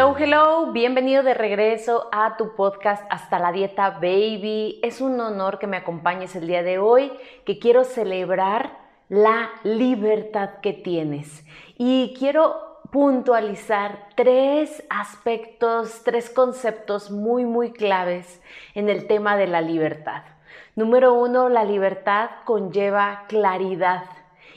Hello, hello, bienvenido de regreso a tu podcast Hasta la Dieta Baby. Es un honor que me acompañes el día de hoy, que quiero celebrar la libertad que tienes. Y quiero puntualizar tres aspectos, tres conceptos muy, muy claves en el tema de la libertad. Número uno, la libertad conlleva claridad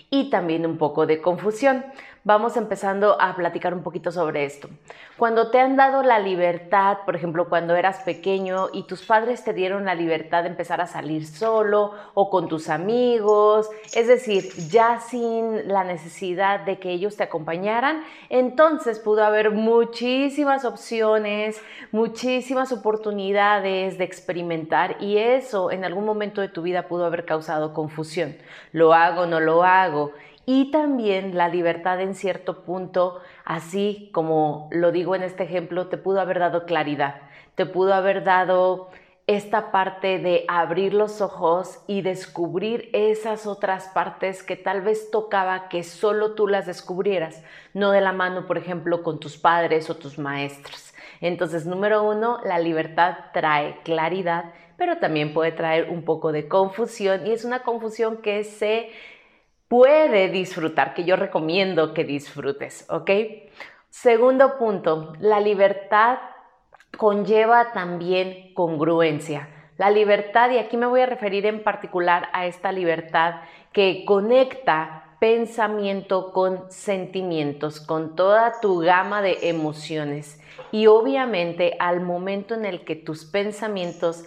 y también un poco de confusión vamos empezando a platicar un poquito sobre esto. Cuando te han dado la libertad, por ejemplo, cuando eras pequeño y tus padres te dieron la libertad de empezar a salir solo o con tus amigos, es decir, ya sin la necesidad de que ellos te acompañaran, entonces pudo haber muchísimas opciones, muchísimas oportunidades de experimentar y eso en algún momento de tu vida pudo haber causado confusión. ¿Lo hago, no lo hago? Y también la libertad en cierto punto, así como lo digo en este ejemplo, te pudo haber dado claridad, te pudo haber dado esta parte de abrir los ojos y descubrir esas otras partes que tal vez tocaba que solo tú las descubrieras, no de la mano, por ejemplo, con tus padres o tus maestros. Entonces, número uno, la libertad trae claridad, pero también puede traer un poco de confusión y es una confusión que se puede disfrutar, que yo recomiendo que disfrutes, ¿ok? Segundo punto, la libertad conlleva también congruencia. La libertad, y aquí me voy a referir en particular a esta libertad que conecta pensamiento con sentimientos, con toda tu gama de emociones. Y obviamente al momento en el que tus pensamientos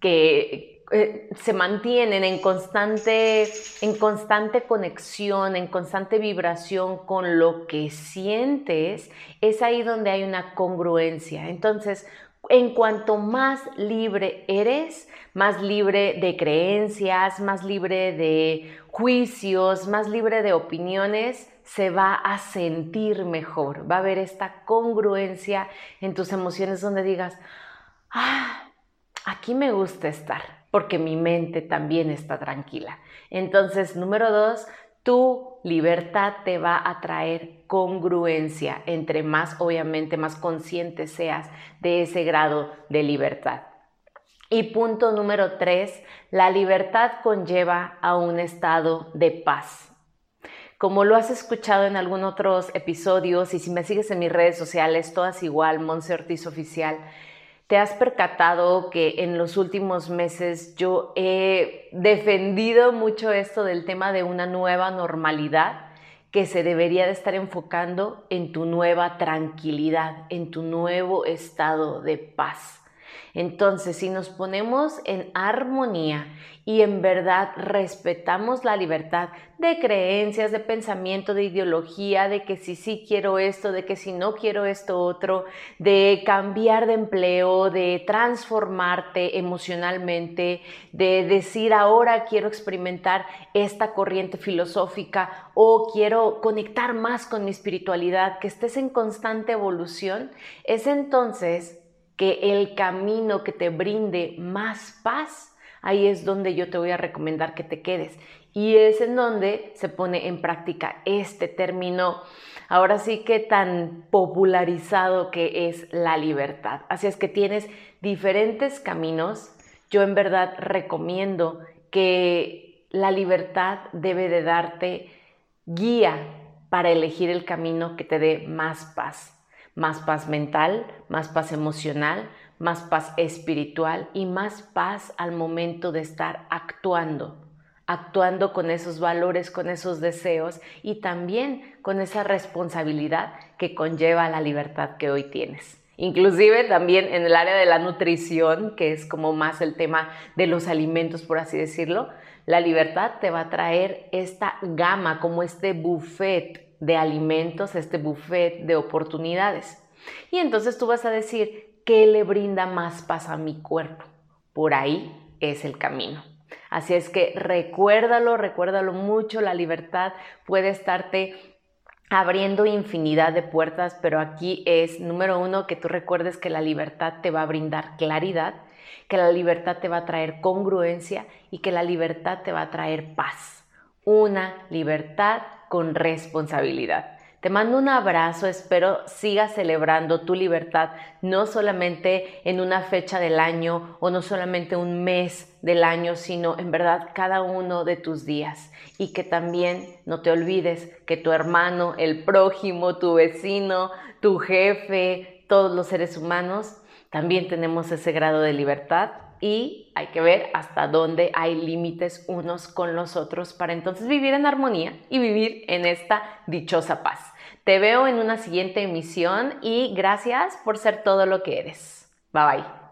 que, eh, se mantienen en constante, en constante conexión, en constante vibración con lo que sientes, es ahí donde hay una congruencia. Entonces, en cuanto más libre eres, más libre de creencias, más libre de juicios, más libre de opiniones, se va a sentir mejor. Va a haber esta congruencia en tus emociones donde digas, ah, aquí me gusta estar porque mi mente también está tranquila. Entonces, número dos, tu libertad te va a traer congruencia, entre más, obviamente, más consciente seas de ese grado de libertad. Y punto número tres, la libertad conlleva a un estado de paz. Como lo has escuchado en algún otros episodios y si me sigues en mis redes sociales, todas igual, Monse Ortiz Oficial, ¿Te has percatado que en los últimos meses yo he defendido mucho esto del tema de una nueva normalidad que se debería de estar enfocando en tu nueva tranquilidad, en tu nuevo estado de paz? Entonces, si nos ponemos en armonía y en verdad respetamos la libertad de creencias, de pensamiento, de ideología, de que si sí quiero esto, de que si no quiero esto otro, de cambiar de empleo, de transformarte emocionalmente, de decir ahora quiero experimentar esta corriente filosófica o quiero conectar más con mi espiritualidad, que estés en constante evolución, es entonces que el camino que te brinde más paz, ahí es donde yo te voy a recomendar que te quedes. Y es en donde se pone en práctica este término, ahora sí que tan popularizado que es la libertad. Así es que tienes diferentes caminos. Yo en verdad recomiendo que la libertad debe de darte guía para elegir el camino que te dé más paz más paz mental, más paz emocional, más paz espiritual y más paz al momento de estar actuando, actuando con esos valores, con esos deseos y también con esa responsabilidad que conlleva la libertad que hoy tienes. Inclusive también en el área de la nutrición, que es como más el tema de los alimentos, por así decirlo, la libertad te va a traer esta gama, como este buffet de alimentos, este buffet de oportunidades. Y entonces tú vas a decir, ¿qué le brinda más paz a mi cuerpo? Por ahí es el camino. Así es que recuérdalo, recuérdalo mucho, la libertad puede estarte abriendo infinidad de puertas, pero aquí es, número uno, que tú recuerdes que la libertad te va a brindar claridad, que la libertad te va a traer congruencia y que la libertad te va a traer paz. Una libertad con responsabilidad. Te mando un abrazo, espero sigas celebrando tu libertad, no solamente en una fecha del año o no solamente un mes del año, sino en verdad cada uno de tus días. Y que también no te olvides que tu hermano, el prójimo, tu vecino, tu jefe, todos los seres humanos, también tenemos ese grado de libertad y hay que ver hasta dónde hay límites unos con los otros para entonces vivir en armonía y vivir en esta dichosa paz. Te veo en una siguiente emisión y gracias por ser todo lo que eres. Bye bye.